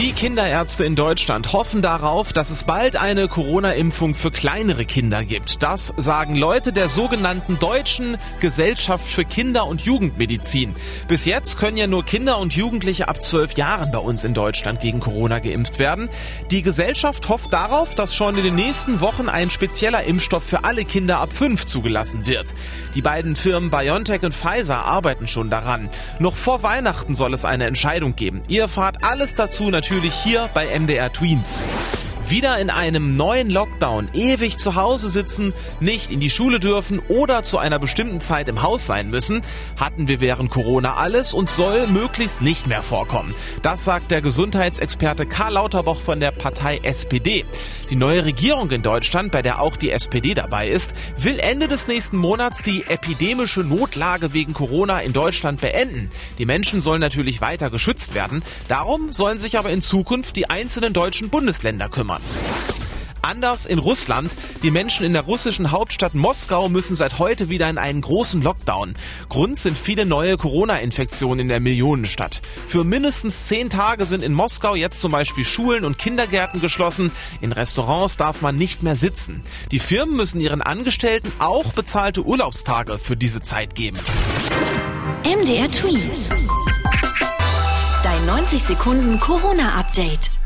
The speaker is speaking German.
Die Kinderärzte in Deutschland hoffen darauf, dass es bald eine Corona-Impfung für kleinere Kinder gibt. Das sagen Leute der sogenannten Deutschen Gesellschaft für Kinder- und Jugendmedizin. Bis jetzt können ja nur Kinder und Jugendliche ab zwölf Jahren bei uns in Deutschland gegen Corona geimpft werden. Die Gesellschaft hofft darauf, dass schon in den nächsten Wochen ein spezieller Impfstoff für alle Kinder ab fünf zugelassen wird. Die beiden Firmen BioNTech und Pfizer arbeiten schon daran. Noch vor Weihnachten soll es eine Entscheidung geben. Ihr erfahrt alles dazu natürlich hier bei MDR Tweens wieder in einem neuen Lockdown ewig zu Hause sitzen, nicht in die Schule dürfen oder zu einer bestimmten Zeit im Haus sein müssen, hatten wir während Corona alles und soll möglichst nicht mehr vorkommen. Das sagt der Gesundheitsexperte Karl Lauterbach von der Partei SPD. Die neue Regierung in Deutschland, bei der auch die SPD dabei ist, will Ende des nächsten Monats die epidemische Notlage wegen Corona in Deutschland beenden. Die Menschen sollen natürlich weiter geschützt werden. Darum sollen sich aber in Zukunft die einzelnen deutschen Bundesländer kümmern. Anders in Russland. Die Menschen in der russischen Hauptstadt Moskau müssen seit heute wieder in einen großen Lockdown. Grund sind viele neue Corona-Infektionen in der Millionenstadt. Für mindestens zehn Tage sind in Moskau jetzt zum Beispiel Schulen und Kindergärten geschlossen. In Restaurants darf man nicht mehr sitzen. Die Firmen müssen ihren Angestellten auch bezahlte Urlaubstage für diese Zeit geben. MDR Tweet. Dein 90 Sekunden Corona-Update.